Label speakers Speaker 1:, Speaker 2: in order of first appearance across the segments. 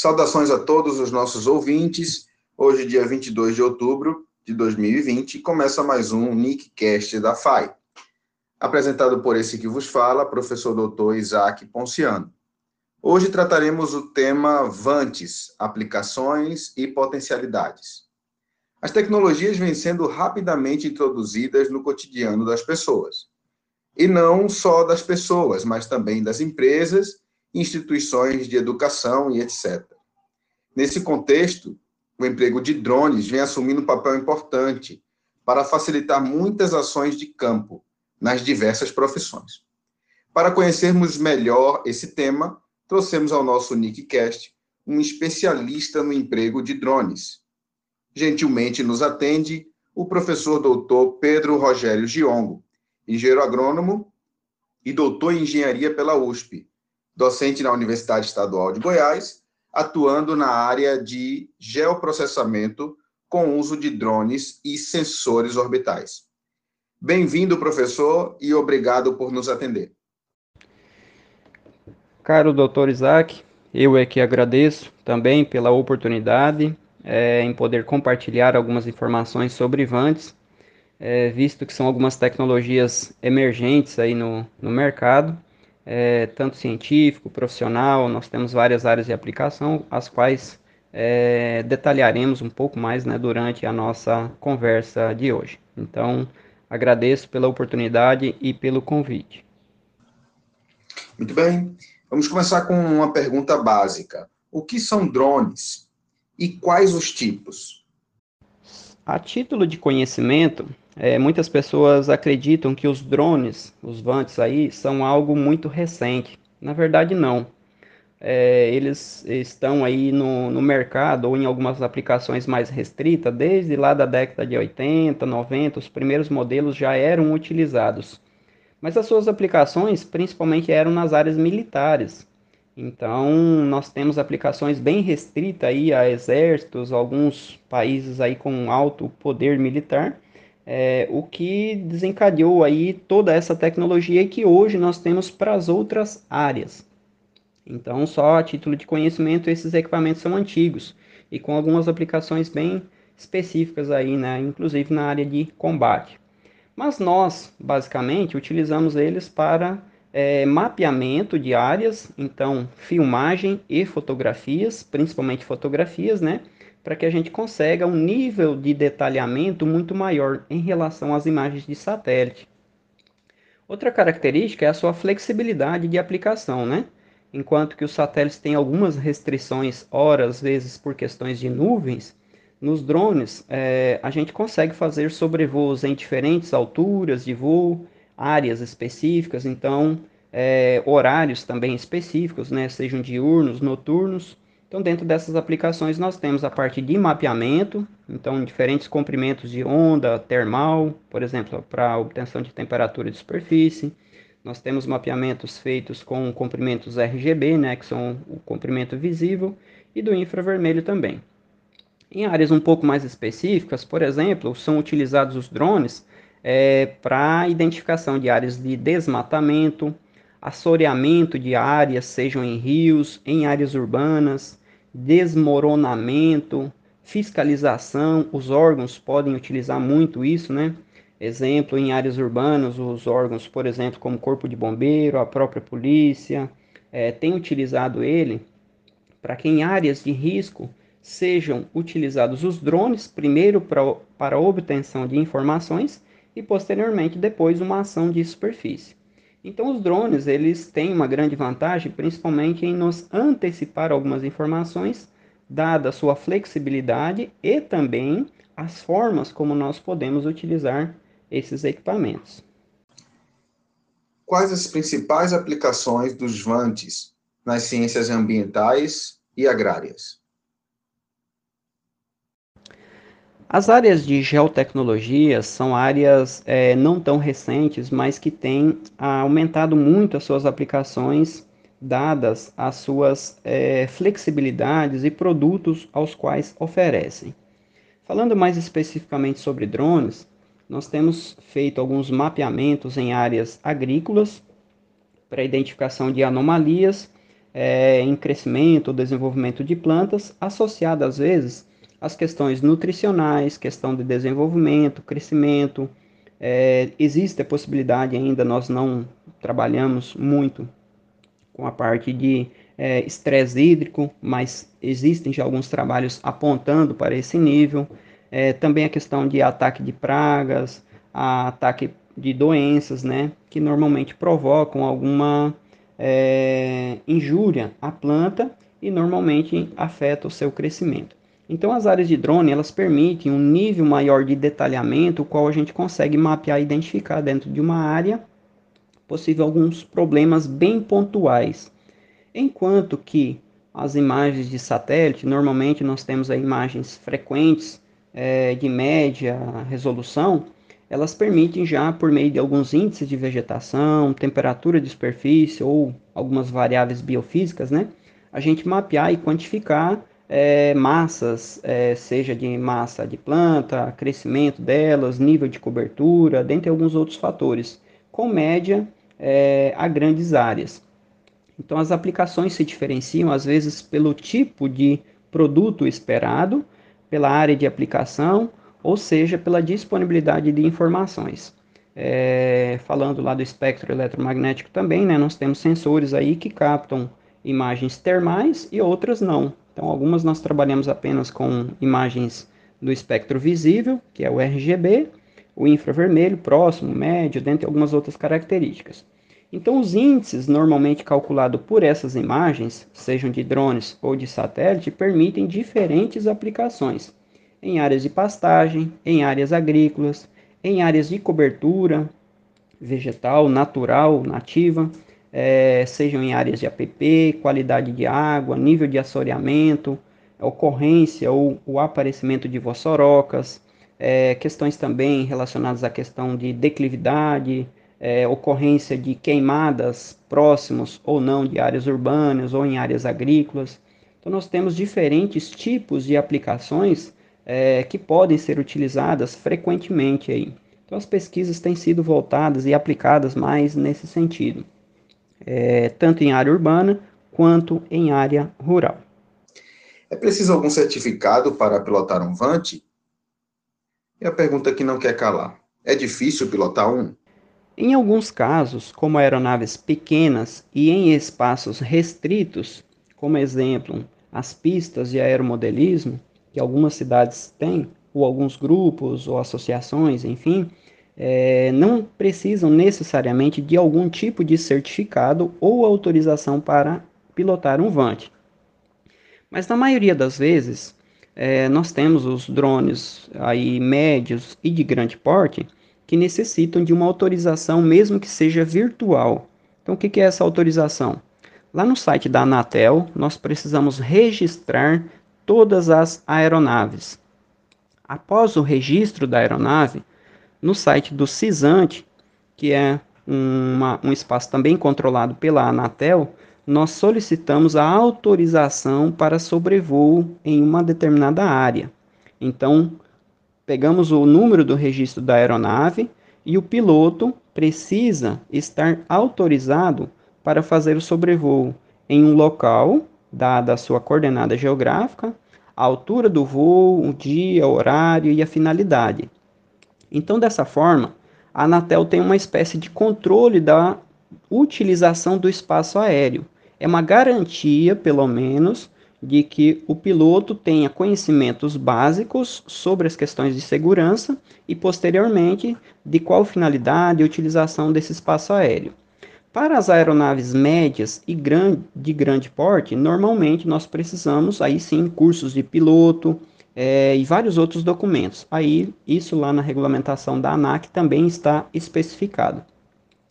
Speaker 1: Saudações a todos os nossos ouvintes. Hoje, dia 22 de outubro de 2020, começa mais um Nickcast da FAI. Apresentado por esse que vos fala, professor doutor Isaac Ponciano. Hoje trataremos o tema Vantes, aplicações e potencialidades. As tecnologias vêm sendo rapidamente introduzidas no cotidiano das pessoas. E não só das pessoas, mas também das empresas, instituições de educação e etc. Nesse contexto, o emprego de drones vem assumindo um papel importante para facilitar muitas ações de campo nas diversas profissões. Para conhecermos melhor esse tema, trouxemos ao nosso Nickcast um especialista no emprego de drones. Gentilmente nos atende o professor doutor Pedro Rogério Giongo, engenheiro agrônomo e doutor em engenharia pela USP, docente na Universidade Estadual de Goiás, atuando na área de geoprocessamento com uso de drones e sensores orbitais. Bem-vindo, professor, e obrigado por nos atender.
Speaker 2: Caro doutor Isaac, eu é que agradeço também pela oportunidade é, em poder compartilhar algumas informações sobre Vantes, é, visto que são algumas tecnologias emergentes aí no, no mercado, é, tanto científico, profissional, nós temos várias áreas de aplicação, as quais é, detalharemos um pouco mais né, durante a nossa conversa de hoje. Então, agradeço pela oportunidade e pelo convite.
Speaker 1: Muito bem. Vamos começar com uma pergunta básica. O que são drones e quais os tipos?
Speaker 2: A título de conhecimento, é, muitas pessoas acreditam que os drones, os vantes aí, são algo muito recente. Na verdade, não. É, eles estão aí no, no mercado ou em algumas aplicações mais restritas, desde lá da década de 80, 90, os primeiros modelos já eram utilizados mas as suas aplicações principalmente eram nas áreas militares. Então, nós temos aplicações bem restritas aí a exércitos, alguns países aí com alto poder militar, é, o que desencadeou aí toda essa tecnologia que hoje nós temos para as outras áreas. Então, só a título de conhecimento, esses equipamentos são antigos e com algumas aplicações bem específicas aí, né, inclusive na área de combate. Mas nós, basicamente, utilizamos eles para é, mapeamento de áreas, então filmagem e fotografias, principalmente fotografias, né? Para que a gente consiga um nível de detalhamento muito maior em relação às imagens de satélite. Outra característica é a sua flexibilidade de aplicação, né? Enquanto que os satélites têm algumas restrições, horas, vezes por questões de nuvens, nos drones, é, a gente consegue fazer sobrevoos em diferentes alturas de voo, áreas específicas, então é, horários também específicos, né, sejam diurnos, noturnos. Então, dentro dessas aplicações, nós temos a parte de mapeamento, então diferentes comprimentos de onda termal, por exemplo, para obtenção de temperatura de superfície. Nós temos mapeamentos feitos com comprimentos RGB, né, que são o comprimento visível, e do infravermelho também. Em áreas um pouco mais específicas, por exemplo, são utilizados os drones é, para identificação de áreas de desmatamento, assoreamento de áreas, sejam em rios, em áreas urbanas, desmoronamento, fiscalização. Os órgãos podem utilizar muito isso, né? Exemplo, em áreas urbanas, os órgãos, por exemplo, como Corpo de Bombeiro, a própria polícia, é, tem utilizado ele para que em áreas de risco sejam utilizados os drones, primeiro para obtenção de informações e posteriormente depois uma ação de superfície. Então os drones eles têm uma grande vantagem, principalmente em nos antecipar algumas informações, dada a sua flexibilidade e também as formas como nós podemos utilizar esses equipamentos.
Speaker 1: Quais as principais aplicações dos VANTs nas ciências ambientais e agrárias?
Speaker 2: As áreas de geotecnologia são áreas é, não tão recentes, mas que têm aumentado muito as suas aplicações, dadas as suas é, flexibilidades e produtos aos quais oferecem. Falando mais especificamente sobre drones, nós temos feito alguns mapeamentos em áreas agrícolas para identificação de anomalias, é, em crescimento ou desenvolvimento de plantas, associada às vezes às questões nutricionais, questão de desenvolvimento, crescimento. É, existe a possibilidade ainda, nós não trabalhamos muito com a parte de é, estresse hídrico, mas existem já alguns trabalhos apontando para esse nível. É, também a questão de ataque de pragas, ataque de doenças, né, que normalmente provocam alguma é, injúria à planta e normalmente afeta o seu crescimento. Então as áreas de drone elas permitem um nível maior de detalhamento, o qual a gente consegue mapear e identificar dentro de uma área possível alguns problemas bem pontuais. Enquanto que as imagens de satélite, normalmente nós temos aí imagens frequentes é, de média resolução, elas permitem já, por meio de alguns índices de vegetação, temperatura de superfície ou algumas variáveis biofísicas, né, a gente mapear e quantificar é, massas, é, seja de massa de planta, crescimento delas, nível de cobertura, dentre alguns outros fatores, com média é, a grandes áreas. Então, as aplicações se diferenciam, às vezes, pelo tipo de produto esperado, pela área de aplicação ou seja, pela disponibilidade de informações. É, falando lá do espectro eletromagnético também, né, nós temos sensores aí que captam imagens termais e outras não. Então, algumas nós trabalhamos apenas com imagens do espectro visível, que é o RGB, o infravermelho, próximo, médio, dentre algumas outras características. Então, os índices normalmente calculados por essas imagens, sejam de drones ou de satélite, permitem diferentes aplicações em áreas de pastagem, em áreas agrícolas, em áreas de cobertura vegetal, natural, nativa, é, sejam em áreas de APP, qualidade de água, nível de assoreamento, ocorrência ou o aparecimento de vossorocas, é, questões também relacionadas à questão de declividade, é, ocorrência de queimadas próximos ou não de áreas urbanas ou em áreas agrícolas. Então, nós temos diferentes tipos de aplicações é, que podem ser utilizadas frequentemente aí. Então as pesquisas têm sido voltadas e aplicadas mais nesse sentido, é, tanto em área urbana quanto em área rural.
Speaker 1: É preciso algum certificado para pilotar um Vante? E a pergunta que não quer calar: é difícil pilotar um?
Speaker 2: Em alguns casos, como aeronaves pequenas e em espaços restritos, como exemplo, as pistas de aeromodelismo, que algumas cidades têm, ou alguns grupos ou associações, enfim, é, não precisam necessariamente de algum tipo de certificado ou autorização para pilotar um VANT. Mas na maioria das vezes, é, nós temos os drones aí médios e de grande porte que necessitam de uma autorização, mesmo que seja virtual. Então, o que é essa autorização? Lá no site da Anatel, nós precisamos registrar todas as aeronaves. Após o registro da aeronave, no site do CISANT, que é uma, um espaço também controlado pela Anatel, nós solicitamos a autorização para sobrevoo em uma determinada área. Então, pegamos o número do registro da aeronave e o piloto precisa estar autorizado para fazer o sobrevoo em um local dada a sua coordenada geográfica, a altura do voo, o dia, o horário e a finalidade. Então, dessa forma, a Anatel tem uma espécie de controle da utilização do espaço aéreo. É uma garantia, pelo menos, de que o piloto tenha conhecimentos básicos sobre as questões de segurança e, posteriormente, de qual finalidade e utilização desse espaço aéreo. Para as aeronaves médias e grande, de grande porte, normalmente nós precisamos, aí sim, cursos de piloto é, e vários outros documentos. Aí, isso lá na regulamentação da ANAC também está especificado.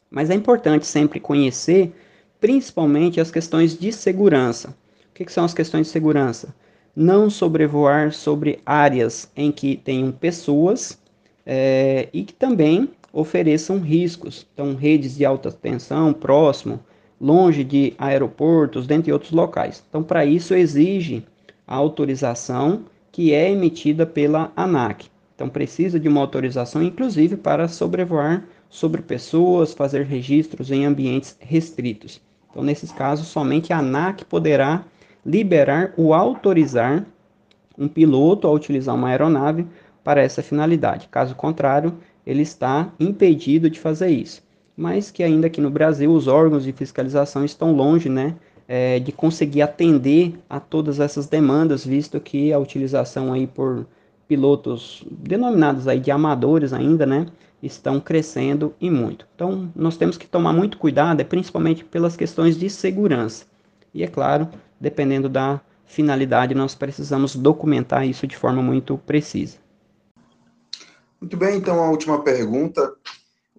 Speaker 2: Mas é importante sempre conhecer, principalmente, as questões de segurança. O que, que são as questões de segurança? Não sobrevoar sobre áreas em que tenham pessoas é, e que também ofereçam riscos. Então, redes de alta tensão próximo, longe de aeroportos, dentre outros locais. Então, para isso exige a autorização que é emitida pela ANAC. Então, precisa de uma autorização, inclusive, para sobrevoar sobre pessoas, fazer registros em ambientes restritos. Então, nesses casos, somente a ANAC poderá liberar ou autorizar um piloto a utilizar uma aeronave para essa finalidade. Caso contrário, ele está impedido de fazer isso. Mas que ainda aqui no Brasil os órgãos de fiscalização estão longe, né, é, de conseguir atender a todas essas demandas, visto que a utilização aí por pilotos denominados aí de amadores ainda, né, estão crescendo e muito. Então, nós temos que tomar muito cuidado, principalmente pelas questões de segurança. E é claro, dependendo da finalidade, nós precisamos documentar isso de forma muito precisa.
Speaker 1: Muito bem, então a última pergunta.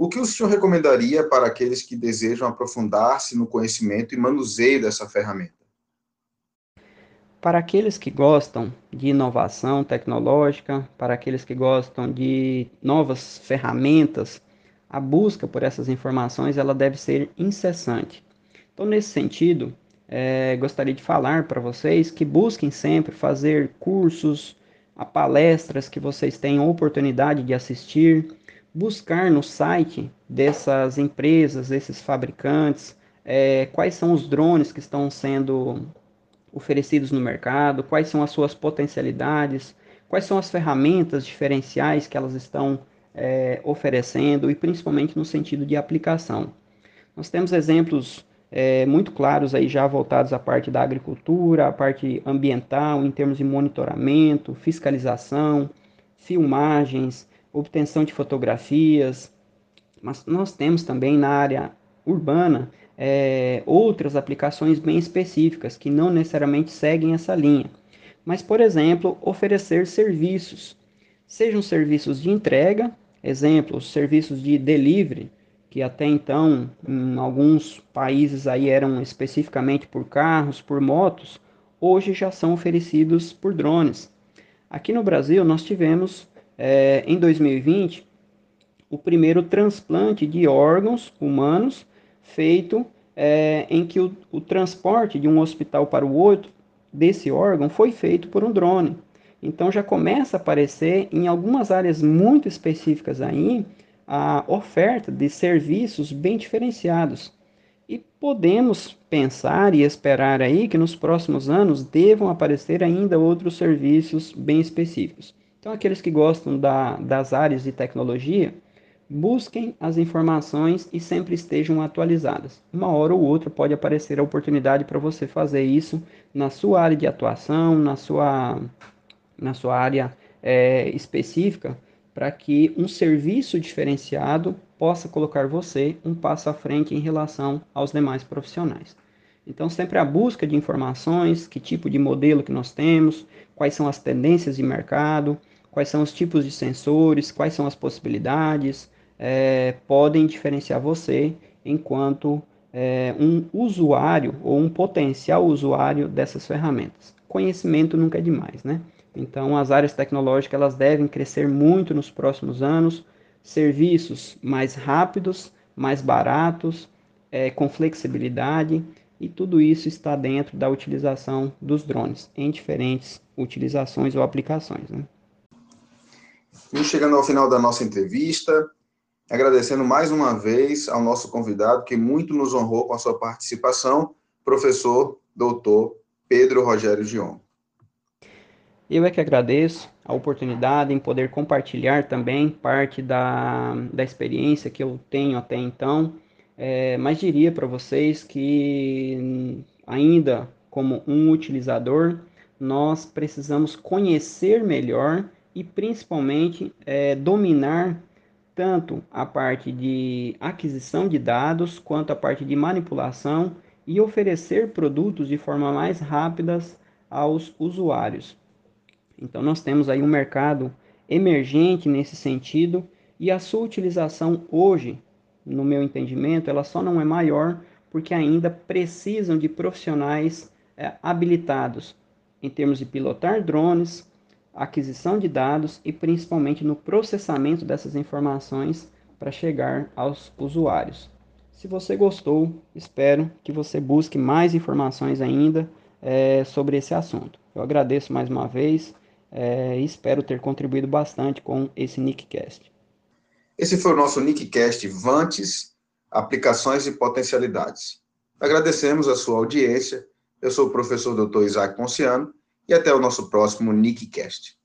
Speaker 1: O que o senhor recomendaria para aqueles que desejam aprofundar-se no conhecimento e manuseio dessa ferramenta?
Speaker 2: Para aqueles que gostam de inovação tecnológica, para aqueles que gostam de novas ferramentas, a busca por essas informações ela deve ser incessante. Então, nesse sentido, é, gostaria de falar para vocês que busquem sempre fazer cursos, a palestras que vocês tenham oportunidade de assistir, buscar no site dessas empresas, desses fabricantes, é, quais são os drones que estão sendo oferecidos no mercado, quais são as suas potencialidades, quais são as ferramentas diferenciais que elas estão é, oferecendo e principalmente no sentido de aplicação. Nós temos exemplos é, muito claros aí já voltados à parte da agricultura, à parte ambiental, em termos de monitoramento, fiscalização, filmagens, obtenção de fotografias, mas nós temos também na área urbana é, outras aplicações bem específicas que não necessariamente seguem essa linha. Mas, por exemplo, oferecer serviços, sejam serviços de entrega, exemplo, serviços de delivery, que até então em alguns países aí eram especificamente por carros, por motos, hoje já são oferecidos por drones. Aqui no Brasil nós tivemos é, em 2020 o primeiro transplante de órgãos humanos feito é, em que o, o transporte de um hospital para o outro desse órgão foi feito por um drone. Então já começa a aparecer em algumas áreas muito específicas aí a oferta de serviços bem diferenciados. E podemos pensar e esperar aí que nos próximos anos devam aparecer ainda outros serviços bem específicos. Então, aqueles que gostam da, das áreas de tecnologia, busquem as informações e sempre estejam atualizadas. Uma hora ou outra pode aparecer a oportunidade para você fazer isso na sua área de atuação, na sua, na sua área é, específica para que um serviço diferenciado possa colocar você um passo à frente em relação aos demais profissionais. Então, sempre a busca de informações, que tipo de modelo que nós temos, quais são as tendências de mercado, quais são os tipos de sensores, quais são as possibilidades, é, podem diferenciar você enquanto é, um usuário ou um potencial usuário dessas ferramentas. Conhecimento nunca é demais, né? Então, as áreas tecnológicas elas devem crescer muito nos próximos anos, serviços mais rápidos, mais baratos, é, com flexibilidade, e tudo isso está dentro da utilização dos drones em diferentes utilizações ou aplicações. Né?
Speaker 1: E chegando ao final da nossa entrevista, agradecendo mais uma vez ao nosso convidado, que muito nos honrou com a sua participação, professor doutor Pedro Rogério Gion.
Speaker 2: Eu é que agradeço a oportunidade em poder compartilhar também parte da, da experiência que eu tenho até então, é, mas diria para vocês que ainda como um utilizador, nós precisamos conhecer melhor e principalmente é, dominar tanto a parte de aquisição de dados quanto a parte de manipulação e oferecer produtos de forma mais rápida aos usuários. Então, nós temos aí um mercado emergente nesse sentido e a sua utilização hoje, no meu entendimento, ela só não é maior porque ainda precisam de profissionais é, habilitados em termos de pilotar drones, aquisição de dados e principalmente no processamento dessas informações para chegar aos usuários. Se você gostou, espero que você busque mais informações ainda é, sobre esse assunto. Eu agradeço mais uma vez é, espero ter contribuído bastante com esse Nickcast.
Speaker 1: Esse foi o nosso Nickcast Vantes, Aplicações e Potencialidades. Agradecemos a sua audiência. Eu sou o professor Dr. Isaac Ponciano e até o nosso próximo NICCast.